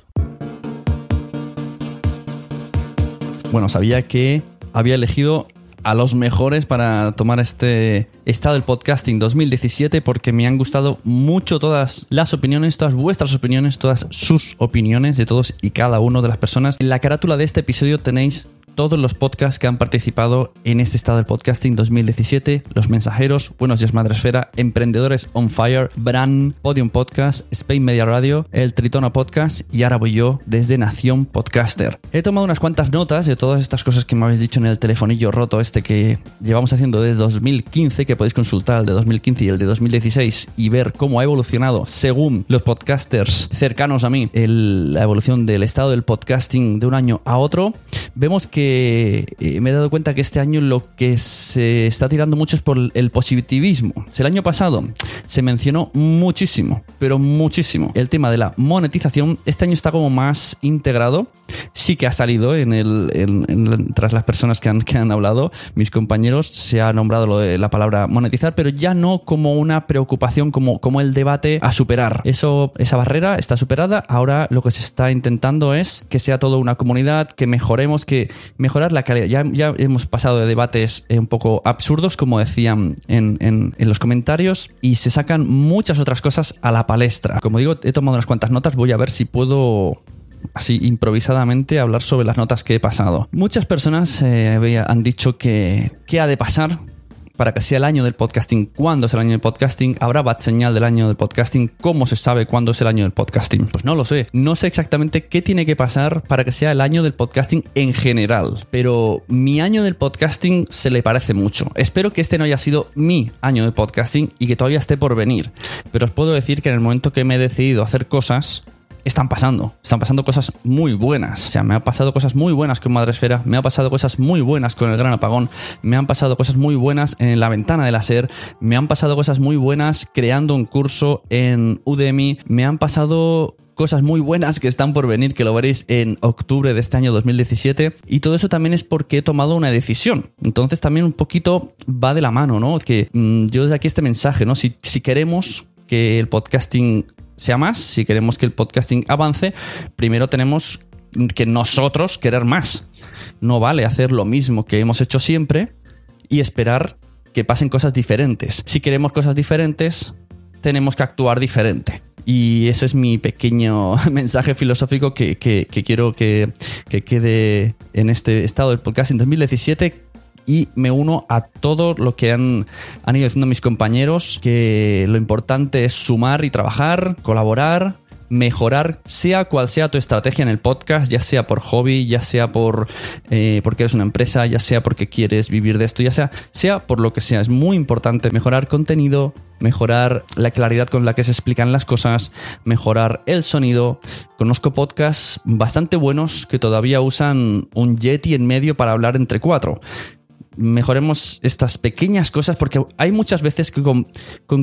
Bueno, sabía que había elegido a los mejores para tomar este estado del podcasting 2017 porque me han gustado mucho todas las opiniones, todas vuestras opiniones, todas sus opiniones de todos y cada uno de las personas. En la carátula de este episodio tenéis todos los podcasts que han participado en este estado del podcasting 2017, Los Mensajeros, Buenos Días Madresfera, Emprendedores on Fire, Brand, Podium Podcast, Spain Media Radio, El Tritono Podcast y ahora voy yo desde Nación Podcaster. He tomado unas cuantas notas de todas estas cosas que me habéis dicho en el telefonillo roto este que llevamos haciendo desde 2015, que podéis consultar el de 2015 y el de 2016 y ver cómo ha evolucionado según los podcasters cercanos a mí la evolución del estado del podcasting de un año a otro. Vemos que eh, me he dado cuenta que este año lo que se está tirando mucho es por el positivismo. El año pasado se mencionó muchísimo, pero muchísimo, el tema de la monetización. Este año está como más integrado. Sí que ha salido en el, tras las personas que han, hablado, mis compañeros, se ha nombrado lo de la palabra monetizar, pero ya no como una preocupación, como, como el debate a superar. Eso, esa barrera está superada. Ahora lo que se está intentando es que sea toda una comunidad, que mejoremos, que mejorar la calidad. Ya, ya hemos pasado de debates eh, un poco absurdos, como decían en, en, los comentarios, y se sacan muchas otras cosas a la palestra. Como digo, he tomado unas cuantas notas, voy a ver si puedo así improvisadamente hablar sobre las notas que he pasado. Muchas personas eh, han dicho que qué ha de pasar para que sea el año del podcasting. ¿Cuándo es el año del podcasting? ¿Habrá bat señal del año del podcasting? ¿Cómo se sabe cuándo es el año del podcasting? Pues no lo sé. No sé exactamente qué tiene que pasar para que sea el año del podcasting en general. Pero mi año del podcasting se le parece mucho. Espero que este no haya sido mi año de podcasting y que todavía esté por venir. Pero os puedo decir que en el momento que me he decidido hacer cosas, están pasando. Están pasando cosas muy buenas. O sea, me han pasado cosas muy buenas con Madresfera, me han pasado cosas muy buenas con el Gran Apagón, me han pasado cosas muy buenas en la ventana de la SER, me han pasado cosas muy buenas creando un curso en Udemy, me han pasado cosas muy buenas que están por venir, que lo veréis en octubre de este año 2017. Y todo eso también es porque he tomado una decisión. Entonces también un poquito va de la mano, ¿no? Que mm, yo desde aquí este mensaje, ¿no? Si, si queremos que el podcasting sea más, si queremos que el podcasting avance, primero tenemos que nosotros querer más. No vale hacer lo mismo que hemos hecho siempre y esperar que pasen cosas diferentes. Si queremos cosas diferentes, tenemos que actuar diferente. Y ese es mi pequeño mensaje filosófico que, quiero que, que, quede en este estado del podcast en 2017 y me uno a todo lo que han, han ido diciendo mis compañeros, que lo importante es sumar y trabajar, colaborar, mejorar, sea cual sea tu estrategia en el podcast, ya sea por hobby, ya sea por eh, porque eres una empresa, ya sea porque quieres vivir de esto, ya sea, sea por lo que sea. Es muy importante mejorar contenido, mejorar la claridad con la que se explican las cosas, mejorar el sonido. Conozco podcasts bastante buenos que todavía usan un Yeti en medio para hablar entre cuatro mejoremos estas pequeñas cosas, porque hay muchas veces que con,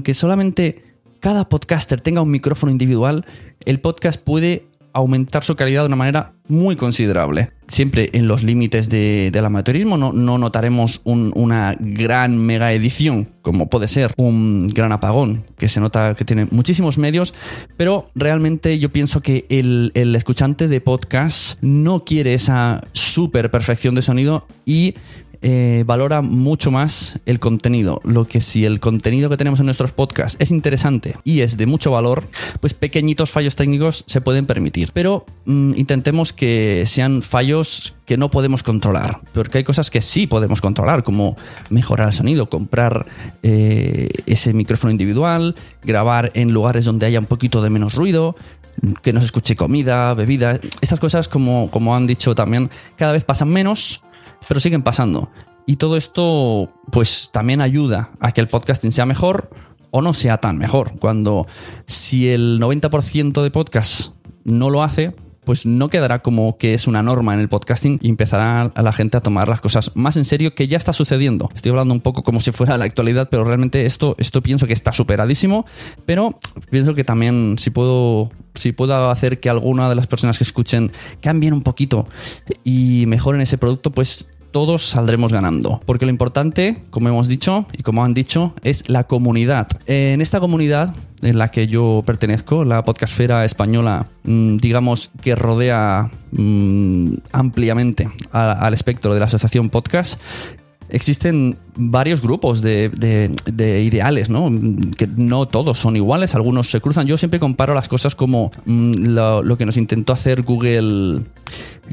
que solamente cada podcaster tenga un micrófono individual, el podcast puede aumentar su calidad de una manera muy considerable. Siempre en los límites del amateurismo, no, notaremos una gran mega edición, como puede ser un gran apagón, que se nota que tiene muchísimos medios, pero realmente yo pienso que el, el escuchante de podcast no quiere esa super perfección de sonido y eh, valora mucho más el contenido. Lo que si el contenido que tenemos en nuestros podcasts es interesante y es de mucho valor, pues pequeñitos fallos técnicos se pueden permitir. Pero mm, intentemos que sean fallos que no podemos controlar, porque hay cosas que sí podemos controlar, como mejorar el sonido, comprar eh, ese micrófono individual, grabar en lugares donde haya un poquito de menos ruido, que no se escuche comida, bebida. Estas cosas, como, como han dicho también, cada vez pasan menos pero siguen pasando. Y todo esto, pues también ayuda a que el podcasting sea mejor o no sea tan mejor. Cuando si el 90% de podcast no lo hace, pues no quedará como que es una norma en el podcasting y empezará a la gente a tomar las cosas más en serio que ya está sucediendo. Estoy hablando un poco como si fuera la actualidad, pero realmente esto, esto pienso que está superadísimo, pero pienso que también si puedo si puedo hacer que alguna de las personas que escuchen cambien un poquito y mejoren ese producto, pues todos saldremos ganando. Porque lo importante, como hemos dicho y como han dicho, es la comunidad. En esta comunidad en la que yo pertenezco, la podcastfera española, mm, digamos que rodea mm, ampliamente al espectro de la asociación podcast, existen varios grupos de, ideales, ¿no? Que no todos son iguales, algunos se cruzan. Yo siempre comparo las cosas como mm, lo, que nos intentó hacer Google.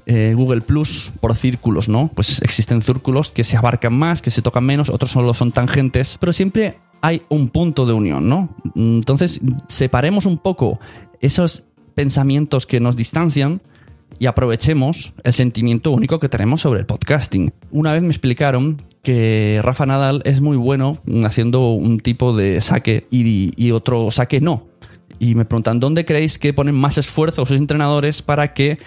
Eh, Google Plus por círculos, ¿no? Pues existen círculos que se abarcan más, que se tocan menos, otros solo son tangentes, pero siempre hay un punto de unión, ¿no? Entonces, separemos un poco esos pensamientos que nos distancian y aprovechemos el sentimiento único que tenemos sobre el podcasting. Una vez me explicaron que Rafa Nadal es muy bueno haciendo un tipo de saque y, otro saque no. Y me preguntan, ¿dónde creéis que ponen más esfuerzo sus entrenadores para que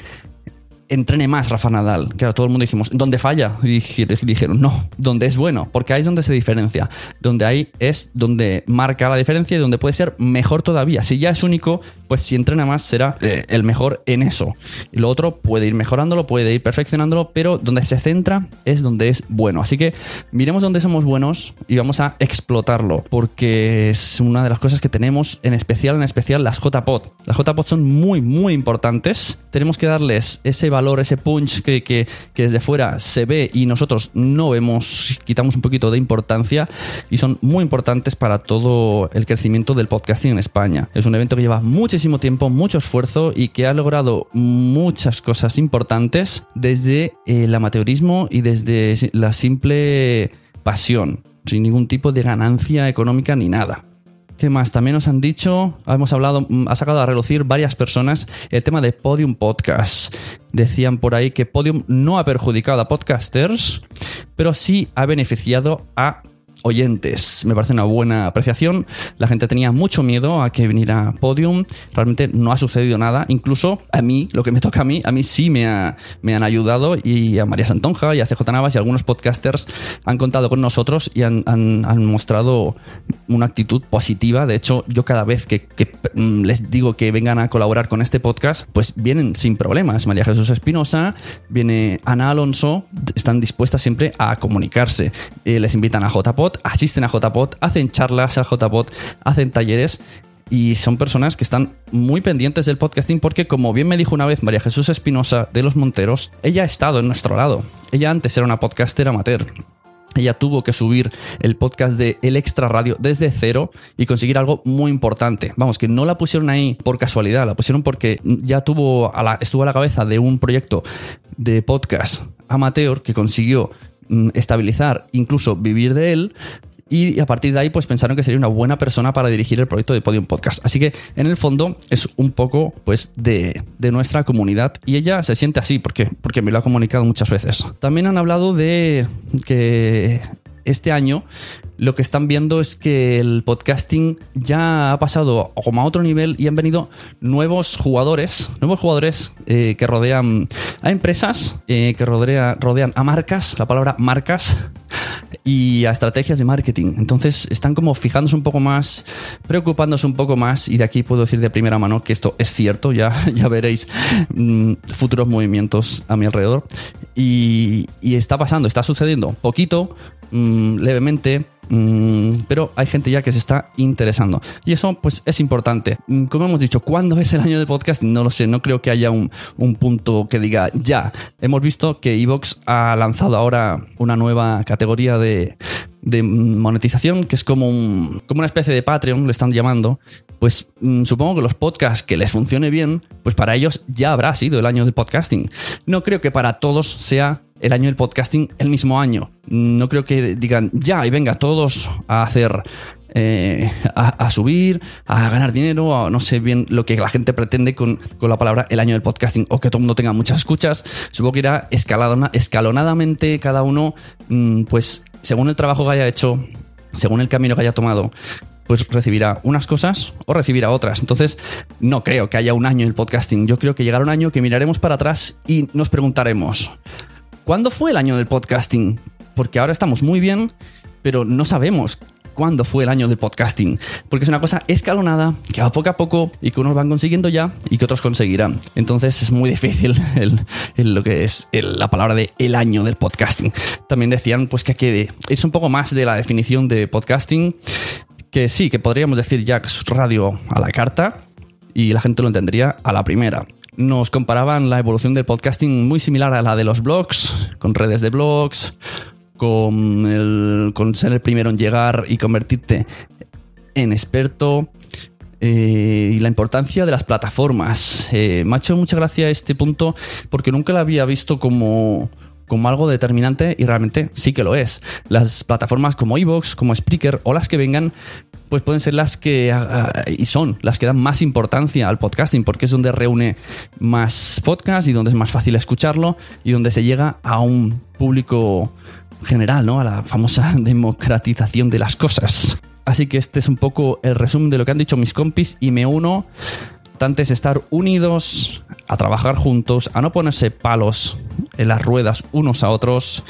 entrene más Rafa Nadal. Claro, todo el mundo dijimos, ¿dónde falla? Y dijeron, no, donde es bueno, porque ahí es donde se diferencia. Donde ahí es donde marca la diferencia y donde puede ser mejor todavía. Si ya es único, pues si entrena más será eh, el mejor en eso. Y lo otro puede ir mejorándolo, puede ir perfeccionándolo, pero donde se centra es donde es bueno. Así que miremos dónde somos buenos y vamos a explotarlo, porque es una de las cosas que tenemos, en especial, en especial las JPod. Las JPod son muy, muy importantes. Tenemos que darles ese valor, ese punch que, que, desde fuera se ve y nosotros no vemos, quitamos un poquito de importancia y son muy importantes para todo el crecimiento del podcasting en España. Es un evento que lleva muchísimo tiempo, mucho esfuerzo y que ha logrado muchas cosas importantes desde el amateurismo y desde la simple pasión sin ningún tipo de ganancia económica ni nada. ¿Qué más? También nos han dicho, hemos hablado, mm, ha sacado a relucir varias personas el tema de Podium Podcast. Decían por ahí que Podium no ha perjudicado a podcasters, pero sí ha beneficiado a oyentes. Me parece una buena apreciación. La gente tenía mucho miedo a que viniera Podium. Realmente no ha sucedido nada. Incluso a mí, lo que me toca a mí, a mí sí me, ha, me han ayudado y a María Santonja y a CJ Navas y algunos podcasters han contado con nosotros y han, mostrado una actitud positiva. De hecho, yo cada vez que, mm, les digo que vengan a colaborar con este podcast, pues vienen sin problemas. María Jesús Espinosa, viene Ana Alonso, están dispuestas siempre a comunicarse. Eh, les invitan a JPod asisten a JPod, hacen charlas a JPod, hacen talleres y son personas que están muy pendientes del podcasting porque, como bien me dijo una vez María Jesús Espinosa de Los Monteros, ella ha estado en nuestro lado. Ella antes era una podcaster amateur. Ella tuvo que subir el podcast de El Extra Radio desde cero y conseguir algo muy importante. Vamos, que no la pusieron ahí por casualidad, la pusieron porque ya tuvo a la, estuvo a la cabeza de un proyecto de podcast amateur que consiguió estabilizar, incluso vivir de él, y a partir de ahí pues pensaron que sería una buena persona para dirigir el proyecto de Podium Podcast. Así que en el fondo es un poco pues de, nuestra comunidad y ella se siente así porque, porque me lo ha comunicado muchas veces. También han hablado de que este año lo que están viendo es que el podcasting ya ha pasado como a otro nivel y han venido nuevos jugadores, nuevos jugadores eh, que rodean a empresas, eh, que rodean a marcas, la palabra marcas, y a estrategias de marketing. Entonces están como fijándose un poco más, preocupándose un poco más y de aquí puedo decir de primera mano que esto es cierto, ya, ya veréis mm, futuros movimientos a mi alrededor. Y, y, está pasando, está sucediendo poquito, mm, levemente, pero hay gente ya que se está interesando. Y eso, pues, es importante. Mm, como hemos dicho, ¿cuándo es el año de podcast? No lo sé, no creo que haya un, punto que diga ya. Hemos visto que Evox ha lanzado ahora una nueva categoría de, monetización, que es como, un, como una especie de Patreon, le están llamando, pues mm, supongo que los podcasts que les funcione bien, pues para ellos ya habrá sido el año del podcasting. No creo que para todos sea el año del podcasting el mismo año. No creo que digan, ya, y venga, todos a hacer eh, a, subir, a ganar dinero, no sé bien lo que la gente pretende con, la palabra el año del podcasting o que todo el mundo tenga muchas escuchas. Supongo que irá escalonadamente cada uno, mm, pues según el trabajo que haya hecho, según el camino que haya tomado, pues recibirá unas cosas o recibirá otras. Entonces, no creo que haya un año el podcasting. Yo creo que llegará un año que miraremos para atrás y nos preguntaremos, ¿Cuándo fue el año del podcasting? Porque ahora estamos muy bien, pero no sabemos cuándo fue el año del podcasting. Porque es una cosa escalonada, que va poco a poco y que unos van consiguiendo ya y que otros conseguirán. Entonces es muy difícil lo que es la palabra de el año del podcasting. También decían pues que hay es un poco más de la definición de podcasting, que sí, que podríamos decir ya radio a la carta y la gente lo entendería a la primera nos comparaban la evolución del podcasting muy similar a la de los blogs, con redes de blogs, con, ser el primero en llegar y convertirte en experto. Eh, y la importancia de las plataformas. Eh, me ha hecho mucha gracia este punto porque nunca la había visto como, como algo determinante y realmente sí que lo es. Las plataformas como Evox, como Spreaker o las que vengan pues pueden ser las que, ah, ah, y son las que dan más importancia al podcasting, porque es donde reúne más podcasts y donde es más fácil escucharlo y donde se llega a un público general, ¿no? A la famosa democratización de las cosas. Así que este es un poco el resumen de lo que han dicho mis compis y me uno. Tanto es estar unidos, a trabajar juntos, a no ponerse palos en las ruedas unos a otros,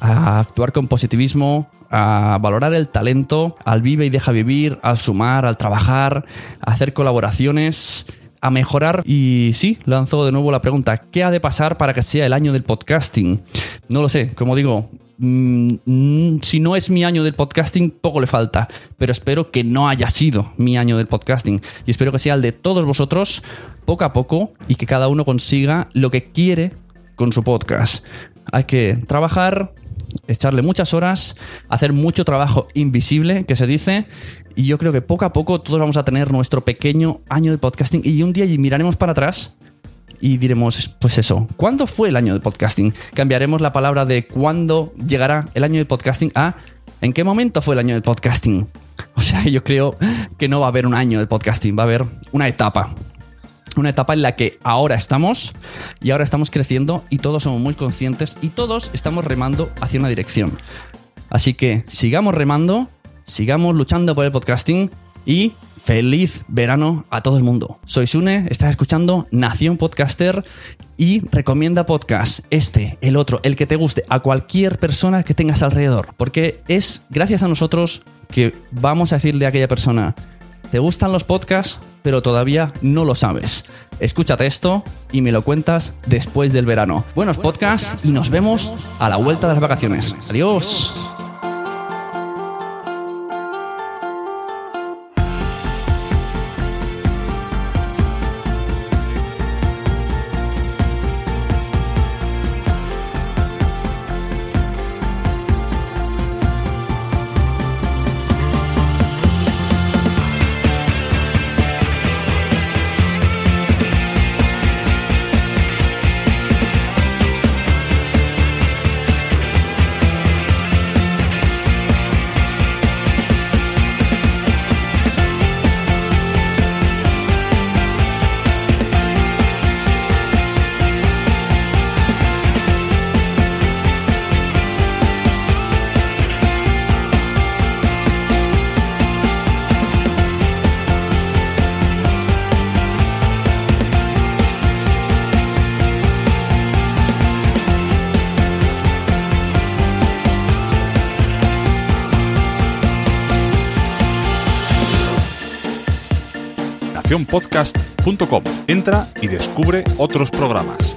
a actuar con positivismo, a valorar el talento, al vive y deja vivir, al sumar, al trabajar, a hacer colaboraciones, a mejorar. Y sí, lanzo de nuevo la pregunta, ¿qué ha de pasar para que sea el año del podcasting? No lo sé, como digo, mm, si no es mi año del podcasting, poco le falta, pero espero que no haya sido mi año del podcasting y espero que sea el de todos vosotros poco a poco y que cada uno consiga lo que quiere con su podcast. Hay que trabajar, echarle muchas horas, hacer mucho trabajo invisible, que se dice, y yo creo que poco a poco todos vamos a tener nuestro pequeño año de podcasting y un día miraremos para atrás y diremos, pues eso, ¿cuándo fue el año del podcasting? Cambiaremos la palabra de cuándo llegará el año del podcasting a ¿en qué momento fue el año del podcasting? O sea, yo creo que no va a haber un año del podcasting, va a haber una etapa. Una etapa en la que ahora estamos y ahora estamos creciendo y todos somos muy conscientes y todos estamos remando hacia una dirección. Así que sigamos remando, sigamos luchando por el podcasting y feliz verano a todo el mundo. Soy Sune, estás escuchando Nación Podcaster y recomienda podcast, este, el otro, el que te guste, a cualquier persona que tengas alrededor. Porque es gracias a nosotros que vamos a decirle a aquella persona, ¿te gustan los podcasts? pero todavía no lo sabes. Escúchate esto y me lo cuentas después del verano. Buenos podcasts y nos vemos a la vuelta de las vacaciones. Adiós. podcast.com. Entra y descubre otros programas.